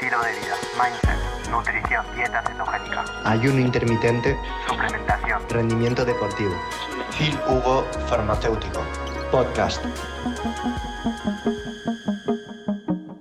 estilo de vida, mindset, nutrición, dieta cetogénica, ayuno intermitente, suplementación, rendimiento deportivo. Phil Hugo Farmacéutico. Podcast.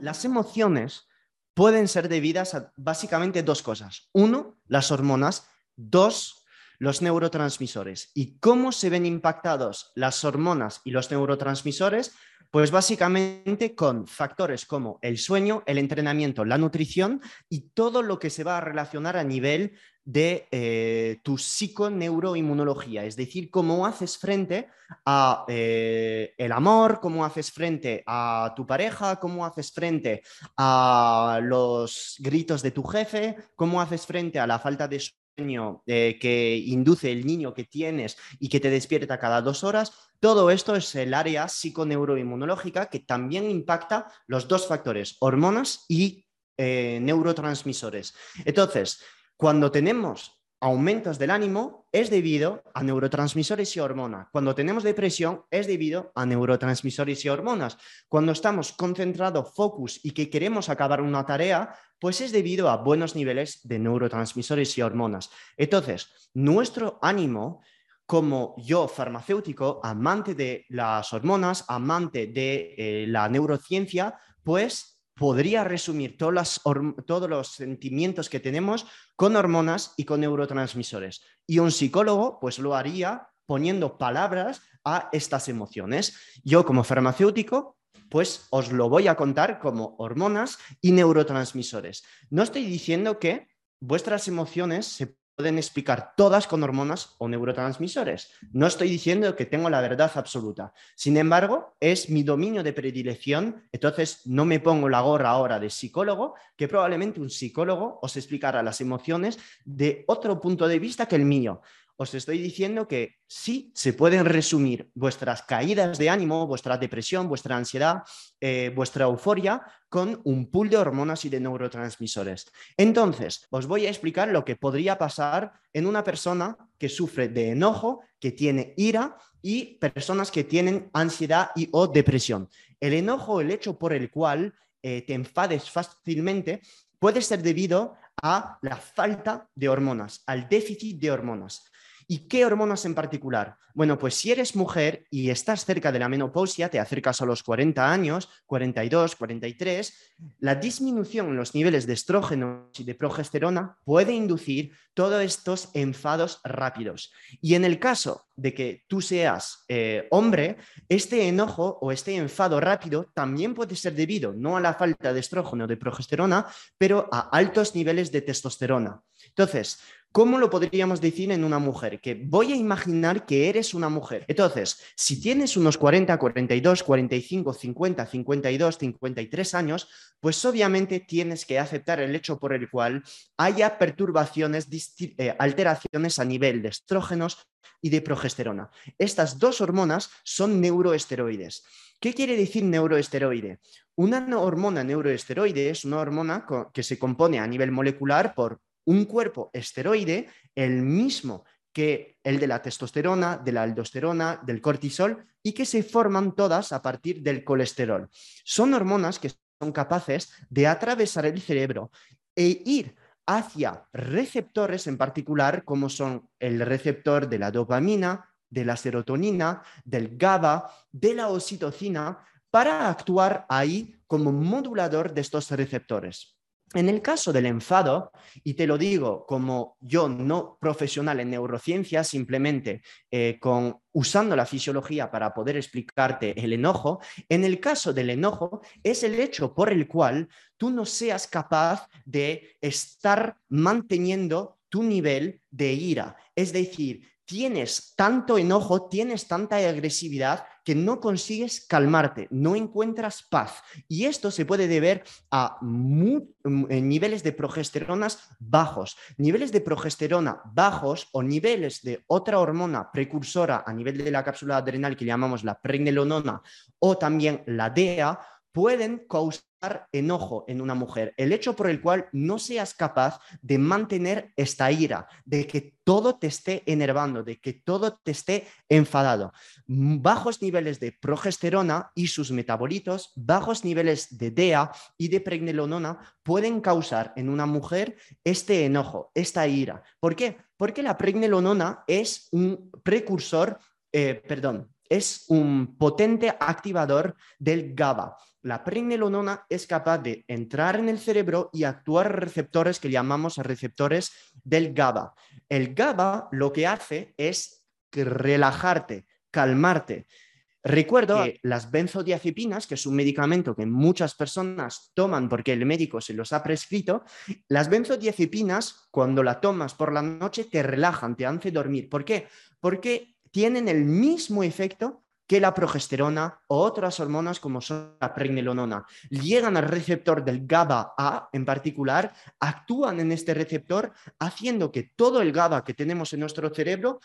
Las emociones pueden ser debidas a básicamente dos cosas. Uno, las hormonas. Dos, los neurotransmisores. ¿Y cómo se ven impactados las hormonas y los neurotransmisores? Pues básicamente con factores como el sueño, el entrenamiento, la nutrición y todo lo que se va a relacionar a nivel de eh, tu psiconeuroinmunología, es decir, cómo haces frente a eh, el amor, cómo haces frente a tu pareja, cómo haces frente a los gritos de tu jefe, cómo haces frente a la falta de eh, que induce el niño que tienes y que te despierta cada dos horas. Todo esto es el área psiconeuroinmunológica que también impacta los dos factores, hormonas y neurotransmisores. Entonces, cuando tenemos aumentos del ánimo es debido a neurotransmisores y hormonas. Cuando tenemos depresión es debido a neurotransmisores y hormonas. Cuando estamos concentrados, focus y que queremos acabar una tarea, pues es debido a buenos niveles de neurotransmisores y hormonas. Entonces, nuestro ánimo como yo farmacéutico, amante de las hormonas, amante de eh, la neurociencia, pues podría resumir todos los sentimientos que tenemos con hormonas y con neurotransmisores. Y un psicólogo pues lo haría poniendo palabras a estas emociones. Yo como farmacéutico pues os lo voy a contar como hormonas y neurotransmisores. No estoy diciendo que vuestras emociones se pueden explicar todas con hormonas o neurotransmisores. No estoy diciendo que tengo la verdad absoluta. Sin embargo, es mi dominio de predilección, entonces no me pongo la gorra ahora de psicólogo, que probablemente un psicólogo os explicará las emociones de otro punto de vista que el mío os estoy diciendo que sí se pueden resumir vuestras caídas de ánimo, vuestra depresión, vuestra ansiedad, eh, vuestra euforia con un pool de hormonas y de neurotransmisores. Entonces, os voy a explicar lo que podría pasar en una persona que sufre de enojo, que tiene ira y personas que tienen ansiedad y o depresión. El enojo, el hecho por el cual eh, te enfades fácilmente, puede ser debido a la falta de hormonas, al déficit de hormonas. ¿Y qué hormonas en particular? Bueno, pues si eres mujer y estás cerca de la menopausia, te acercas a los 40 años, 42, 43, la disminución en los niveles de estrógeno y de progesterona puede inducir todos estos enfados rápidos. Y en el caso de que tú seas eh, hombre, este enojo o este enfado rápido también puede ser debido no a la falta de estrógeno o de progesterona, pero a altos niveles de testosterona. Entonces, ¿Cómo lo podríamos decir en una mujer? Que voy a imaginar que eres una mujer. Entonces, si tienes unos 40, 42, 45, 50, 52, 53 años, pues obviamente tienes que aceptar el hecho por el cual haya perturbaciones, eh, alteraciones a nivel de estrógenos y de progesterona. Estas dos hormonas son neuroesteroides. ¿Qué quiere decir neuroesteroide? Una hormona neuroesteroide es una hormona que se compone a nivel molecular por un cuerpo esteroide, el mismo que el de la testosterona, de la aldosterona, del cortisol, y que se forman todas a partir del colesterol. Son hormonas que son capaces de atravesar el cerebro e ir hacia receptores en particular, como son el receptor de la dopamina, de la serotonina, del GABA, de la oxitocina, para actuar ahí como modulador de estos receptores. En el caso del enfado, y te lo digo como yo no profesional en neurociencia, simplemente eh, con, usando la fisiología para poder explicarte el enojo, en el caso del enojo es el hecho por el cual tú no seas capaz de estar manteniendo tu nivel de ira. Es decir, tienes tanto enojo, tienes tanta agresividad que no consigues calmarte, no encuentras paz. Y esto se puede deber a mm, niveles de progesteronas bajos. Niveles de progesterona bajos o niveles de otra hormona precursora a nivel de la cápsula adrenal que llamamos la pregnenolona o también la DEA pueden causar enojo en una mujer, el hecho por el cual no seas capaz de mantener esta ira, de que todo te esté enervando, de que todo te esté enfadado. Bajos niveles de progesterona y sus metabolitos, bajos niveles de DEA y de pregnenolona pueden causar en una mujer este enojo, esta ira. ¿Por qué? Porque la pregnenolona es un precursor, eh, perdón, es un potente activador del GABA. La pregnenolona es capaz de entrar en el cerebro y actuar receptores que llamamos receptores del GABA. El GABA lo que hace es relajarte, calmarte. Recuerdo que las benzodiazepinas, que es un medicamento que muchas personas toman porque el médico se los ha prescrito, las benzodiazepinas, cuando la tomas por la noche, te relajan, te hacen dormir. ¿Por qué? Porque tienen el mismo efecto que la progesterona o otras hormonas como son la pregnenolona. Llegan al receptor del GABA-A en particular, actúan en este receptor haciendo que todo el GABA que tenemos en nuestro cerebro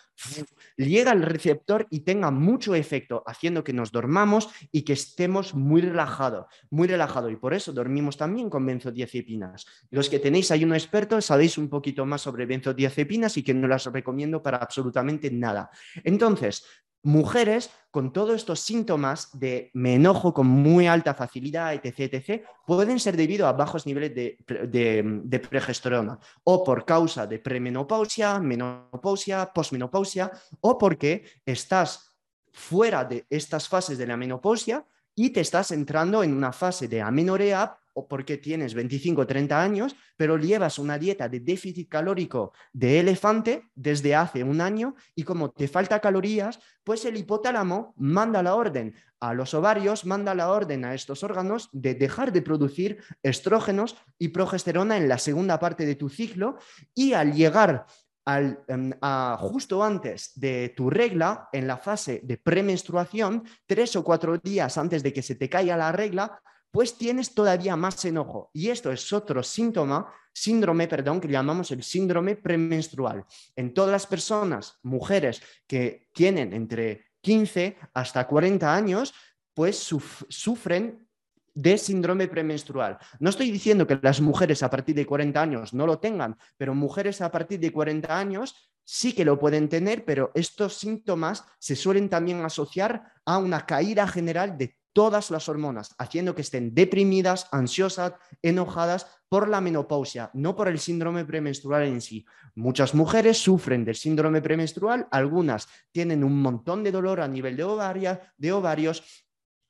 llegue al receptor y tenga mucho efecto, haciendo que nos dormamos y que estemos muy relajados, muy relajados. Y por eso dormimos también con benzodiazepinas. Los que tenéis ayuno experto sabéis un poquito más sobre benzodiazepinas y que no las recomiendo para absolutamente nada. Entonces, mujeres con todos estos síntomas de me enojo con muy alta facilidad, etc., etc., pueden ser debido a bajos niveles de, de, progesterona o por causa de premenopausia, menopausia, posmenopausia o porque estás fuera de estas fases de la menopausia y te estás entrando en una fase de amenorea o porque tienes 25 o 30 años, pero llevas una dieta de déficit calórico de elefante desde hace un año y como te falta calorías, pues el hipotálamo manda la orden a los ovarios, manda la orden a estos órganos de dejar de producir estrógenos y progesterona en la segunda parte de tu ciclo y al llegar al, em, justo antes de tu regla, en la fase de premenstruación, tres o cuatro días antes de que se te caiga la regla, pues tienes todavía más enojo. Y esto es otro síntoma, síndrome, perdón, que llamamos el síndrome premenstrual. En todas las personas, mujeres que tienen entre 15 hasta 40 años, pues sufren de síndrome premenstrual. No estoy diciendo que las mujeres a partir de 40 años no lo tengan, pero mujeres a partir de 40 años sí que lo pueden tener, pero estos síntomas se suelen también asociar a una caída general de todas las hormonas, haciendo que estén deprimidas, ansiosas, enojadas por la menopausia, no por el síndrome premenstrual en sí. Muchas mujeres sufren del síndrome premenstrual, algunas tienen un montón de dolor a nivel de, de ovarios,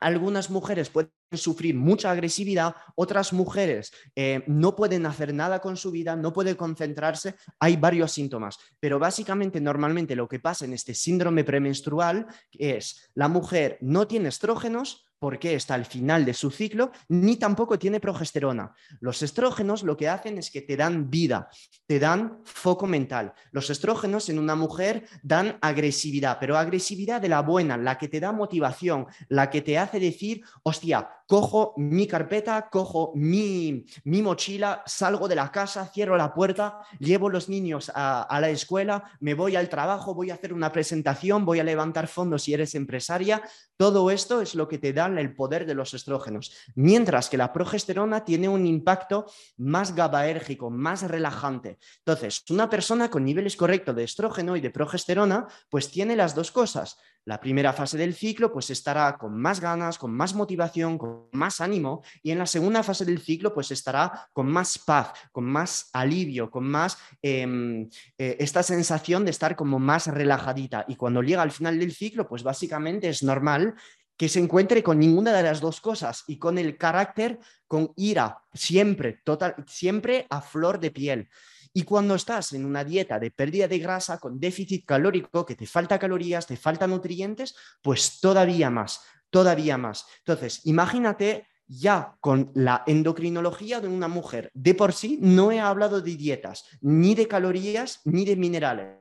algunas mujeres pueden sufrir mucha agresividad, otras mujeres eh, no pueden hacer nada con su vida, no pueden concentrarse, hay varios síntomas, pero básicamente normalmente lo que pasa en este síndrome premenstrual es la mujer no tiene estrógenos, porque está al final de su ciclo, ni tampoco tiene progesterona. Los estrógenos lo que hacen es que te dan vida, te dan foco mental. Los estrógenos en una mujer dan agresividad, pero agresividad de la buena, la que te da motivación, la que te hace decir, hostia, cojo mi carpeta, cojo mi, mochila, salgo de la casa, cierro la puerta, llevo los niños a, a la escuela, me voy al trabajo, voy a hacer una presentación, voy a levantar fondos si eres empresaria. Todo esto es lo que te da el poder de los estrógenos, mientras que la progesterona tiene un impacto más gabaérgico, más relajante. Entonces, una persona con niveles correctos de estrógeno y de progesterona, pues tiene las dos cosas. La primera fase del ciclo, pues estará con más ganas, con más motivación, con más ánimo, y en la segunda fase del ciclo, pues estará con más paz, con más alivio, con más em, eh, esta sensación de estar como más relajadita. Y cuando llega al final del ciclo, pues básicamente es normal que se encuentre con ninguna de las dos cosas y con el carácter, con ira, siempre, total, siempre a flor de piel. Y cuando estás en una dieta de pérdida de grasa con déficit calórico, que te falta calorías, te faltan nutrientes, pues todavía más, todavía más. Entonces, imagínate ya con la endocrinología de una mujer. De por sí no he hablado de dietas, ni de calorías, ni de minerales.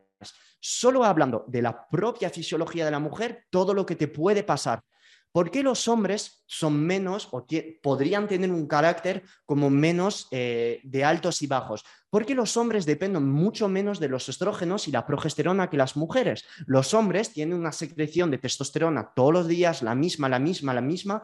Solo hablando de la propia fisiología de la mujer, todo lo que te puede pasar ¿Por qué los hombres son menos o podrían tener un carácter como menos eh, de altos y bajos? Porque los hombres dependen mucho menos de los estrógenos y la progesterona que las mujeres. Los hombres tienen una secreción de testosterona todos los días, la misma, la misma, la misma,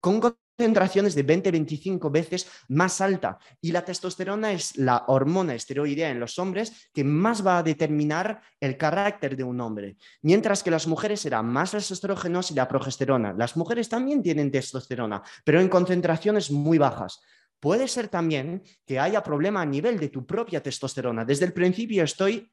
con concentraciones de 20-25 veces más alta. Y la testosterona es la hormona esteroidea en los hombres que más va a determinar el carácter de un hombre. Mientras que las mujeres serán más los estrógenos y la progesterona. Las mujeres también tienen testosterona, pero en concentraciones muy bajas. Puede ser también que haya problema a nivel de tu propia testosterona. Desde el principio estoy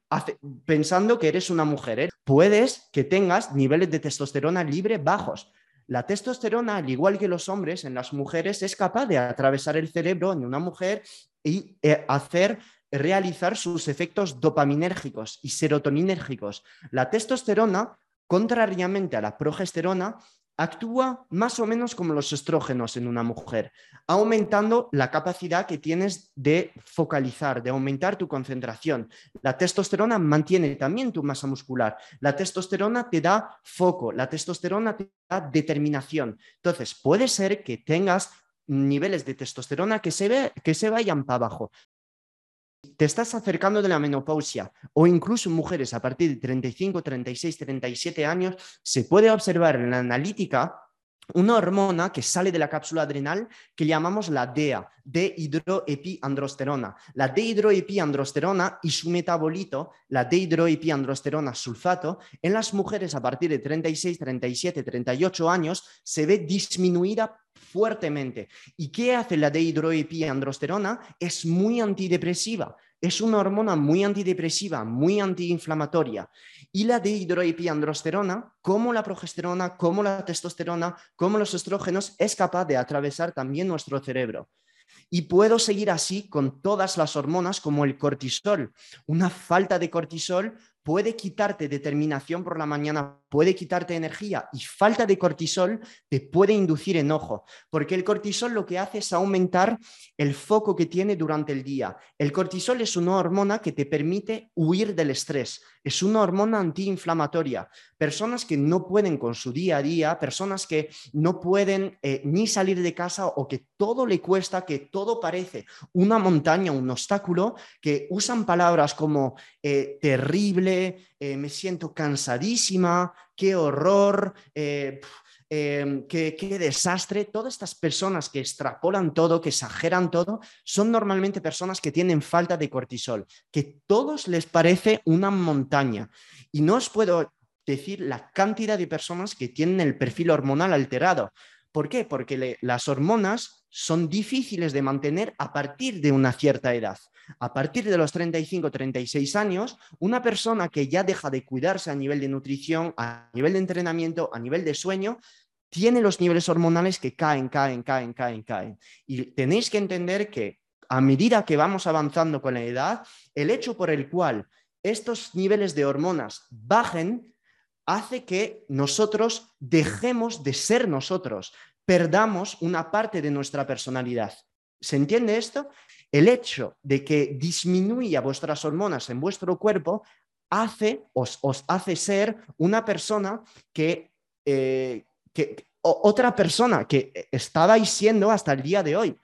pensando que eres una mujer. ¿eh? Puedes que tengas niveles de testosterona libre bajos la testosterona, al igual que los hombres, en las mujeres es capaz de atravesar el cerebro en una mujer y eh, hacer realizar sus efectos dopaminérgicos y serotoninérgicos. La testosterona, contrariamente a la progesterona, actúa más o menos como los estrógenos en una mujer, aumentando la capacidad que tienes de focalizar, de aumentar tu concentración. La testosterona mantiene también tu masa muscular. La testosterona te da foco, la testosterona te da determinación. Entonces, puede ser que tengas niveles de testosterona que se, que se vayan para abajo, te estás acercando de la menopausia o incluso mujeres a partir de 35, 36, 37 años, se puede observar en la analítica una hormona que sale de la cápsula adrenal que llamamos la DEA, dehidroepiandrosterona. La dehidroepiandrosterona y su metabolito, la dehidroepiandrosterona sulfato, en las mujeres a partir de 36, 37, 38 años se ve disminuida fuertemente. ¿Y qué hace la dehidroepiandrosterona? Es muy antidepresiva. Es una hormona muy antidepresiva, muy antiinflamatoria. Y la dehidroepiandrosterona, como la progesterona, como la testosterona, como los estrógenos, es capaz de atravesar también nuestro cerebro. Y puedo seguir así con todas las hormonas como el cortisol. Una falta de cortisol puede quitarte determinación por la mañana, puede quitarte energía y falta de cortisol te puede inducir enojo, porque el cortisol lo que hace es aumentar el foco que tiene durante el día. El cortisol es una hormona que te permite huir del estrés, es una hormona antiinflamatoria. Personas que no pueden con su día a día, personas que no pueden eh, ni salir de casa o que todo le cuesta, que todo parece una montaña, un obstáculo, que usan palabras como eh, terrible, eh, me siento cansadísima, qué horror. Em, qué, qué, desastre. Todas estas personas que extrapolan todo, que exageran todo, son normalmente personas que tienen falta de cortisol, que todos les parece una montaña. Y no os puedo decir la cantidad de personas que tienen el perfil hormonal alterado. ¿Por qué? Porque las hormonas son difíciles de mantener a partir de una cierta edad. A partir de los 35-36 años, una persona que ya deja de cuidarse a nivel de nutrición, a nivel de entrenamiento, a nivel de sueño, tiene los niveles hormonales que caen, caen, caen, caen, caen. Y tenéis que entender que a medida que vamos avanzando con la edad, el hecho por el cual estos niveles de hormonas bajen hace que nosotros dejemos de ser nosotros, perdamos una parte de nuestra personalidad. ¿Se entiende esto? El hecho de que disminuya vuestras hormonas en vuestro cuerpo hace, os, hace ser una persona que, eh, que otra persona que estabais siendo hasta el día de hoy.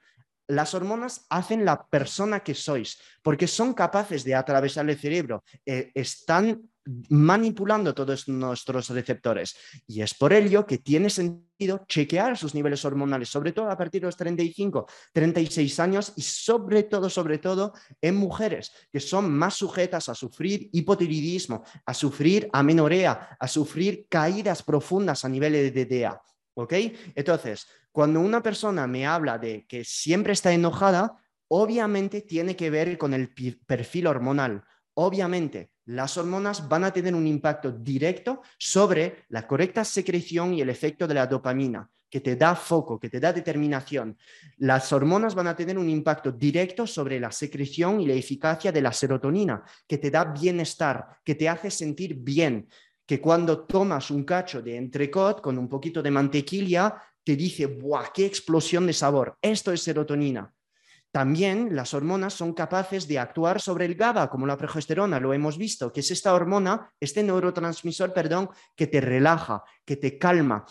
Las hormonas hacen la persona que sois, porque son capaces de atravesar el cerebro, eh, están manipulando todos nuestros receptores. Y es por ello que tiene sentido chequear sus niveles hormonales, sobre todo a partir de los 35, 36 años y sobre todo, sobre todo en mujeres que son más sujetas a sufrir hipotiroidismo, a sufrir amenorea, a sufrir caídas profundas a nivel de DDA. ¿Ok? Entonces, cuando una persona me habla de que siempre está enojada, obviamente tiene que ver con el perfil hormonal. Obviamente, las hormonas van a tener un impacto directo sobre la correcta secreción y el efecto de la dopamina, que te da foco, que te da determinación. Las hormonas van a tener un impacto directo sobre la secreción y la eficacia de la serotonina, que te da bienestar, que te hace sentir bien, que cuando tomas un cacho de entrecot con un poquito de mantequilla, te dice, ¡buah, qué explosión de sabor! Esto es serotonina. También las hormonas son capaces de actuar sobre el GABA, como la progesterona, lo hemos visto, que es esta hormona, este neurotransmisor, perdón, que te relaja, que te calma,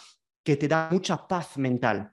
que te da mucha paz mental.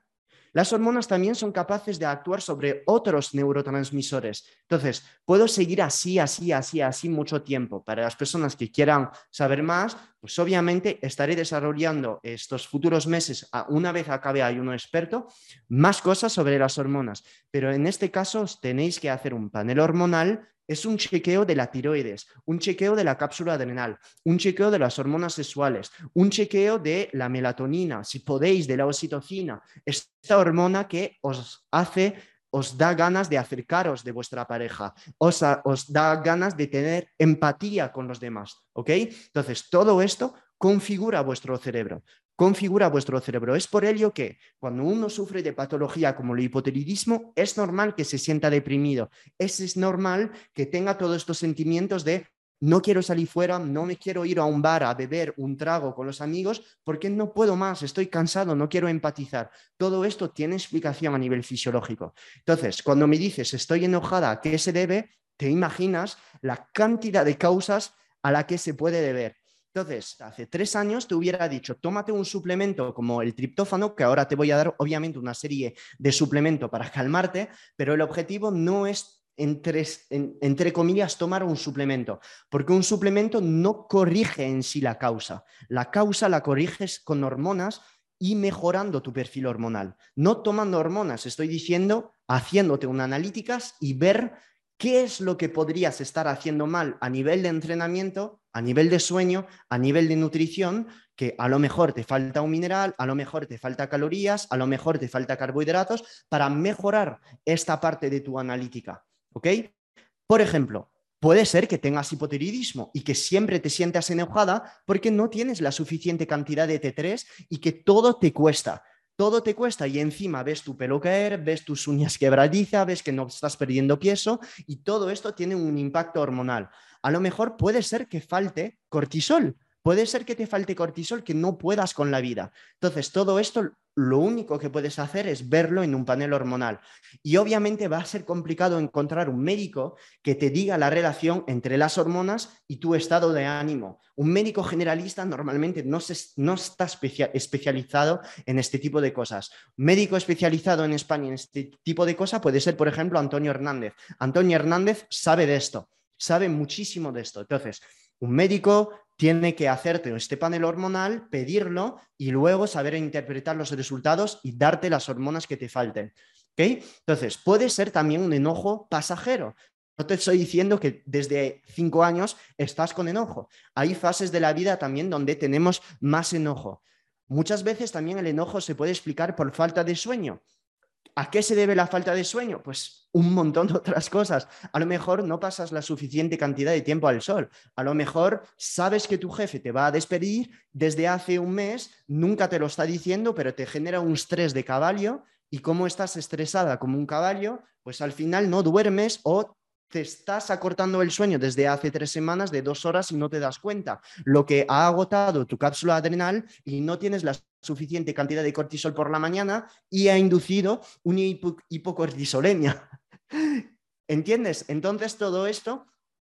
Las hormonas también son capaces de actuar sobre otros neurotransmisores. Entonces, puedo seguir así, así, así, así mucho tiempo. Para las personas que quieran saber más, pues obviamente estaré desarrollando estos futuros meses, una vez acabe uno experto, más cosas sobre las hormonas. Pero en este caso os tenéis que hacer un panel hormonal es un chequeo de la tiroides, un chequeo de la cápsula adrenal, un chequeo de las hormonas sexuales, un chequeo de la melatonina, si podéis, de la oxitocina, esta hormona que os hace, os da ganas de acercaros de vuestra pareja, os, os da ganas de tener empatía con los demás, ¿ok? Entonces, todo esto configura vuestro cerebro configura vuestro cerebro. Es por ello que cuando uno sufre de patología como el hipotiroidismo, es normal que se sienta deprimido. Es, es normal que tenga todos estos sentimientos de no quiero salir fuera, no me quiero ir a un bar a beber un trago con los amigos porque no puedo más, estoy cansado, no quiero empatizar. Todo esto tiene explicación a nivel fisiológico. Entonces, cuando me dices estoy enojada, ¿a qué se debe? Te imaginas la cantidad de causas a la que se puede deber. Entonces, hace tres años te hubiera dicho, tómate un suplemento como el triptófano, que ahora te voy a dar obviamente una serie de suplementos para calmarte, pero el objetivo no es entre, entre, comillas, tomar un suplemento, porque un suplemento no corrige en sí la causa. La causa la corriges con hormonas y mejorando tu perfil hormonal. No tomando hormonas, estoy diciendo haciéndote una analíticas y ver qué es lo que podrías estar haciendo mal a nivel de entrenamiento, a nivel de sueño, a nivel de nutrición, que a lo mejor te falta un mineral, a lo mejor te falta calorías, a lo mejor te falta carbohidratos, para mejorar esta parte de tu analítica. ¿Ok? Por ejemplo, puede ser que tengas hipotiroidismo y que siempre te sientas enojada porque no tienes la suficiente cantidad de T3 y que todo te cuesta todo te cuesta y encima ves tu pelo caer, ves tus uñas quebradizas, ves que no estás perdiendo peso y todo esto tiene un impacto hormonal. A lo mejor puede ser que falte cortisol, puede ser que te falte cortisol que no puedas con la vida. Entonces, todo esto lo único que puedes hacer es verlo en un panel hormonal. Y obviamente va a ser complicado encontrar un médico que te diga la relación entre las hormonas y tu estado de ánimo. Un médico generalista normalmente no, no está especializado en este tipo de cosas. Médico especializado en España en este tipo de cosas puede ser, por ejemplo, Antonio Hernández. Antonio Hernández sabe de esto, sabe muchísimo de esto. Entonces, un médico tiene que hacerte este panel hormonal, pedirlo y luego saber interpretar los resultados y darte las hormonas que te falten. Entonces, puede ser también un enojo pasajero. No te estoy diciendo que desde cinco años estás con enojo. Hay fases de la vida también donde tenemos más enojo. Muchas veces también el enojo se puede explicar por falta de sueño. ¿A qué se debe la falta de sueño? Pues un montón de otras cosas. A lo mejor no pasas la suficiente cantidad de tiempo al sol. A lo mejor sabes que tu jefe te va a despedir desde hace un mes, nunca te lo está diciendo, pero te genera un estrés de caballo y como estás estresada como un caballo, pues al final no duermes o te estás acortando el sueño desde hace tres semanas de dos horas y no te das cuenta, lo que ha agotado tu cápsula adrenal y no tienes la suficiente cantidad de cortisol por la mañana y ha inducido una hipocortisolemia. ¿Entiendes? Entonces todo esto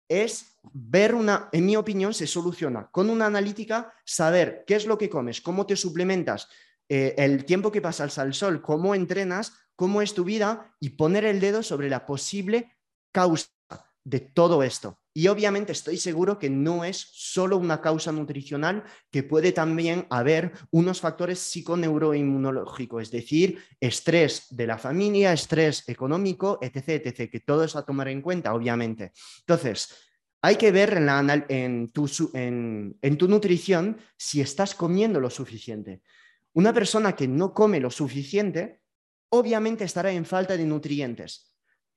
es ver una, en mi opinión, se soluciona con una analítica, saber qué es lo que comes, cómo te suplementas, eh, el tiempo que pasas al sol, cómo entrenas, cómo es tu vida y poner el dedo sobre la posible causa de todo esto. Y obviamente estoy seguro que no es solo una causa nutricional, que puede también haber unos factores psiconeuroinmunológicos, es decir, estrés de la familia, estrés económico, etc., etc., que todo es a tomar en cuenta, obviamente. Entonces, hay que ver en, la, en, tu, en tu nutrición si estás comiendo lo suficiente. Una persona que no come lo suficiente, obviamente estará en falta de nutrientes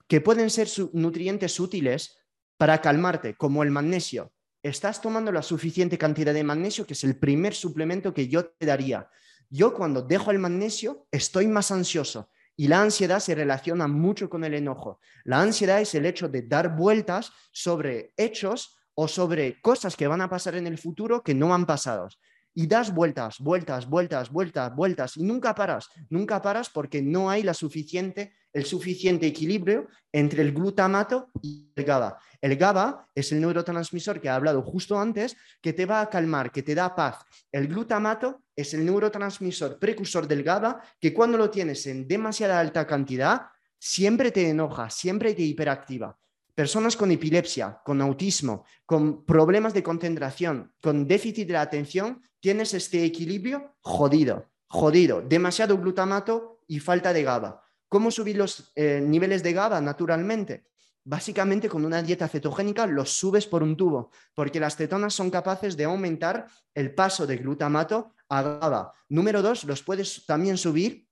que pueden ser nutrientes útiles para calmarte, como el magnesio. Estás tomando la suficiente cantidad de magnesio, que es el primer suplemento que yo te daría. Yo cuando dejo el magnesio estoy más ansioso y la ansiedad se relaciona mucho con el enojo. La ansiedad es el hecho de dar vueltas sobre hechos o sobre cosas que van a pasar en el futuro que no han pasado. Y das vueltas, vueltas, vueltas, vueltas, vueltas y nunca paras, nunca paras porque no hay la suficiente, el suficiente equilibrio entre el glutamato y el GABA. El GABA es el neurotransmisor que he hablado justo antes, que te va a calmar, que te da paz. El glutamato es el neurotransmisor precursor del GABA, que cuando lo tienes en demasiada alta cantidad, siempre te enoja, siempre te hiperactiva. Personas con epilepsia, con autismo, con problemas de concentración, con déficit de la atención, tienes este equilibrio jodido, jodido, demasiado glutamato y falta de GABA. ¿Cómo subir los eh, niveles de GABA naturalmente? Básicamente con una dieta cetogénica los subes por un tubo, porque las cetonas son capaces de aumentar el paso de glutamato a GABA. Número dos, los puedes también subir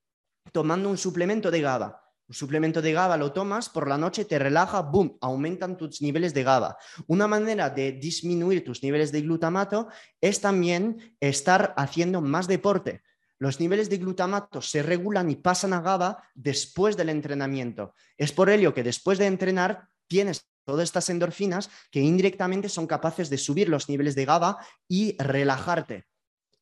tomando un suplemento de GABA. Un suplemento de GABA lo tomas, por la noche te relaja, boom, aumentan tus niveles de GABA. Una manera de disminuir tus niveles de glutamato es también estar haciendo más deporte. Los niveles de glutamato se regulan y pasan a GABA después del entrenamiento. Es por ello que después de entrenar tienes todas estas endorfinas que indirectamente son capaces de subir los niveles de GABA y relajarte.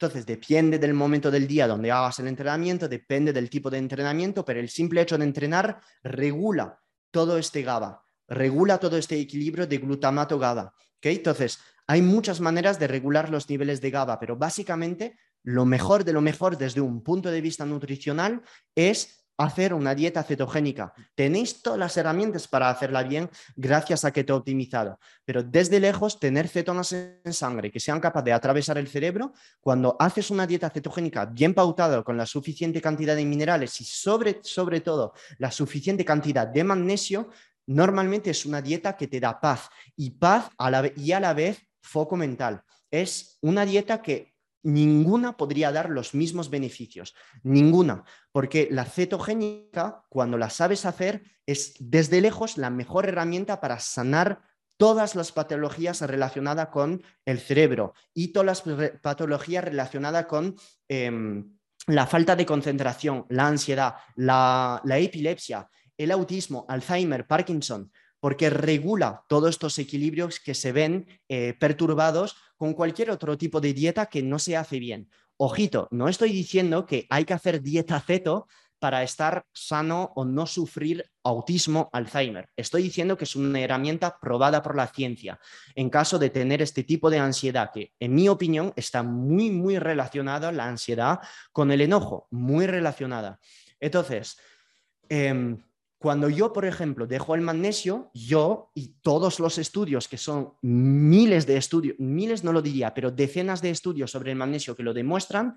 Entonces, depende del momento del día donde hagas el entrenamiento, depende del tipo de entrenamiento, pero el simple hecho de entrenar regula todo este GABA, regula todo este equilibrio de glutamato GABA. Entonces, hay muchas maneras de regular los niveles de GABA, pero básicamente lo mejor de lo mejor desde un punto de vista nutricional es hacer una dieta cetogénica. Tenéis todas las herramientas para hacerla bien gracias a que te he optimizado. Pero desde lejos, tener cetonas en sangre que sean capaces de atravesar el cerebro, cuando haces una dieta cetogénica bien pautada con la suficiente cantidad de minerales y sobre, sobre todo la suficiente cantidad de magnesio, normalmente es una dieta que te da paz y paz a la, y a la vez foco mental. Es una dieta que ninguna podría dar los mismos beneficios, ninguna, porque la cetogénica, cuando la sabes hacer, es desde lejos la mejor herramienta para sanar todas las patologías relacionadas con el cerebro y todas las patologías relacionadas con em, la falta de concentración, la ansiedad, la, epilepsia, el autismo, Alzheimer, Parkinson, porque regula todos estos equilibrios que se ven eh, perturbados con cualquier otro tipo de dieta que no se hace bien. Ojito, no estoy diciendo que hay que hacer dieta ceto para estar sano o no sufrir autismo, Alzheimer. Estoy diciendo que es una herramienta probada por la ciencia en caso de tener este tipo de ansiedad que, en mi opinión, está muy, muy relacionada la ansiedad con el enojo, muy relacionada. Entonces, em, cuando yo, por ejemplo, dejo el magnesio, yo y todos los estudios, que son miles de estudios, miles no lo diría, pero decenas de estudios sobre el magnesio que lo demuestran,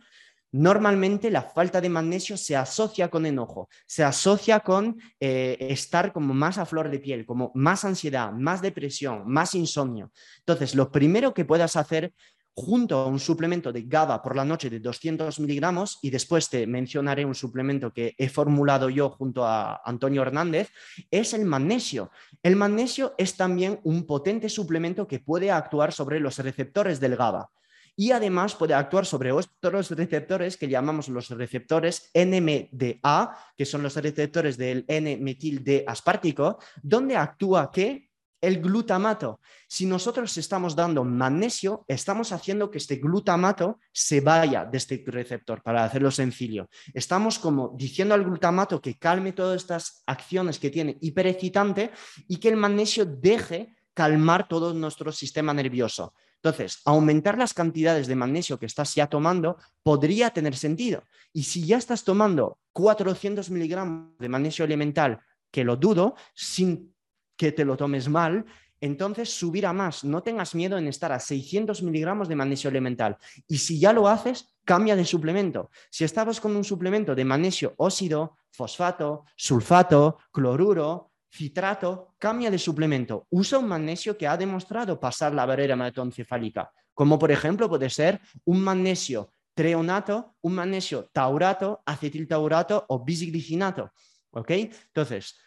normalmente la falta de magnesio se asocia con enojo, se asocia con eh, estar como más a flor de piel, como más ansiedad, más depresión, más insomnio. Entonces, lo primero que puedas hacer junto a un suplemento de GABA por la noche de 200 miligramos y después te mencionaré un suplemento que he formulado yo junto a Antonio Hernández, es el magnesio. El magnesio es también un potente suplemento que puede actuar sobre los receptores del GABA y además puede actuar sobre otros receptores que llamamos los receptores NMDA, que son los receptores del N-metil D aspartico, donde actúa ¿qué? El glutamato. Si nosotros estamos dando magnesio, estamos haciendo que este glutamato se vaya de este receptor, para hacerlo sencillo. Estamos como diciendo al glutamato que calme todas estas acciones que tiene hiperexcitante y que el magnesio deje calmar todo nuestro sistema nervioso. Entonces, aumentar las cantidades de magnesio que estás ya tomando podría tener sentido. Y si ya estás tomando 400 miligramos de magnesio elemental, que lo dudo, sin que te lo tomes mal, entonces subir a más. No tengas miedo en estar a 600 miligramos de magnesio elemental. Y si ya lo haces, cambia de suplemento. Si estabas con un suplemento de magnesio óxido, fosfato, sulfato, cloruro, citrato, cambia de suplemento. Usa un magnesio que ha demostrado pasar la barrera hematoencefálica, como por ejemplo puede ser un magnesio treonato, un magnesio taurato, acetiltaurato o bisglicinato. ¿Ok? Entonces,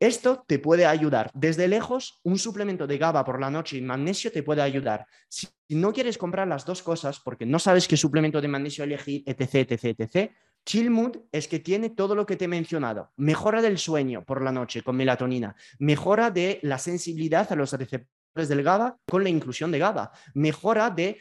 esto te puede ayudar. Desde lejos, un suplemento de GABA por la noche y magnesio te puede ayudar. Si no quieres comprar las dos cosas porque no sabes qué suplemento de magnesio elegir, etc., etc., etc., Chillmood es que tiene todo lo que te he mencionado. Mejora del sueño por la noche con melatonina. Mejora de la sensibilidad a los receptores del GABA con la inclusión de GABA. Mejora de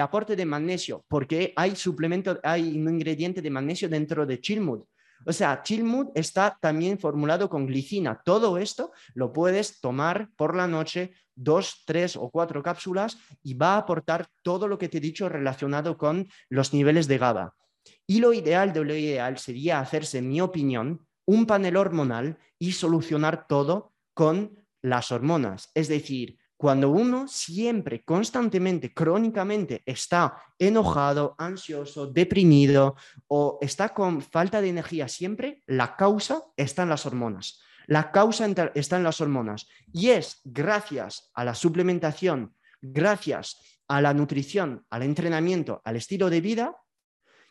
aporte de magnesio, porque hay suplemento, hay un ingrediente de magnesio dentro de Chilmud. O sea, Chilmud está también formulado con glicina. Todo esto lo puedes tomar por la noche, dos, tres o cuatro cápsulas y va a aportar todo lo que te he dicho relacionado con los niveles de GABA. Y lo ideal de lo ideal sería hacerse, en mi opinión, un panel hormonal y solucionar todo con las hormonas. Es decir, cuando uno siempre, constantemente, crónicamente está enojado, ansioso, deprimido o está con falta de energía siempre, la causa está en las hormonas. La causa está en las hormonas y es gracias a la suplementación, gracias a la nutrición, al entrenamiento, al estilo de vida,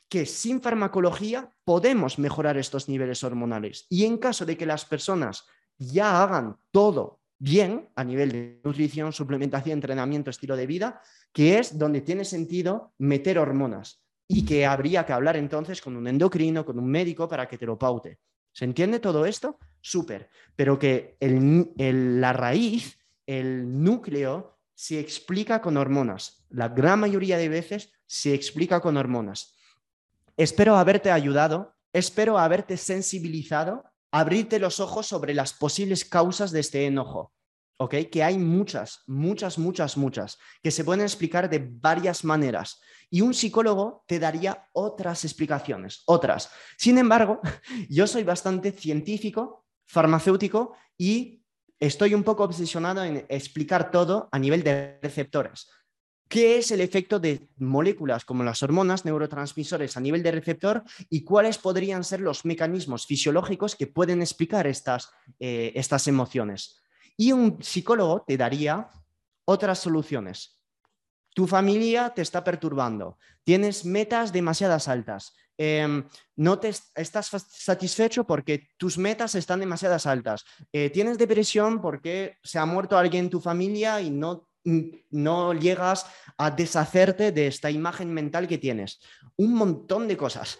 que sin farmacología podemos mejorar estos niveles hormonales. Y en caso de que las personas ya hagan todo bien a nivel de nutrición, suplementación, entrenamiento, estilo de vida, que es donde tiene sentido meter hormonas y que habría que hablar entonces con un endocrino, con un médico para que te lo paute. ¿Se entiende todo esto? Súper. Pero que la raíz, el núcleo, se explica con hormonas. La gran mayoría de veces se explica con hormonas. Espero haberte ayudado, espero haberte sensibilizado, abrirte los ojos sobre las posibles causas de este enojo. ¿Ok? Que hay muchas, muchas, muchas, muchas, que se pueden explicar de varias maneras. Y un psicólogo te daría otras explicaciones, otras. Sin embargo, yo soy bastante científico, farmacéutico y estoy un poco obsesionado en explicar todo a nivel de receptores. ¿Qué es el efecto de moléculas como las hormonas, neurotransmisores a nivel de receptor y cuáles podrían ser los mecanismos fisiológicos que pueden explicar estas, eh, estas emociones? Y un psicólogo te daría otras soluciones. Tu familia te está perturbando, tienes metas demasiadas altas, em, no te estás satisfecho porque tus metas están demasiadas altas, eh, tienes depresión porque se ha muerto alguien en tu familia y no no llegas a deshacerte de esta imagen mental que tienes. Un montón de cosas.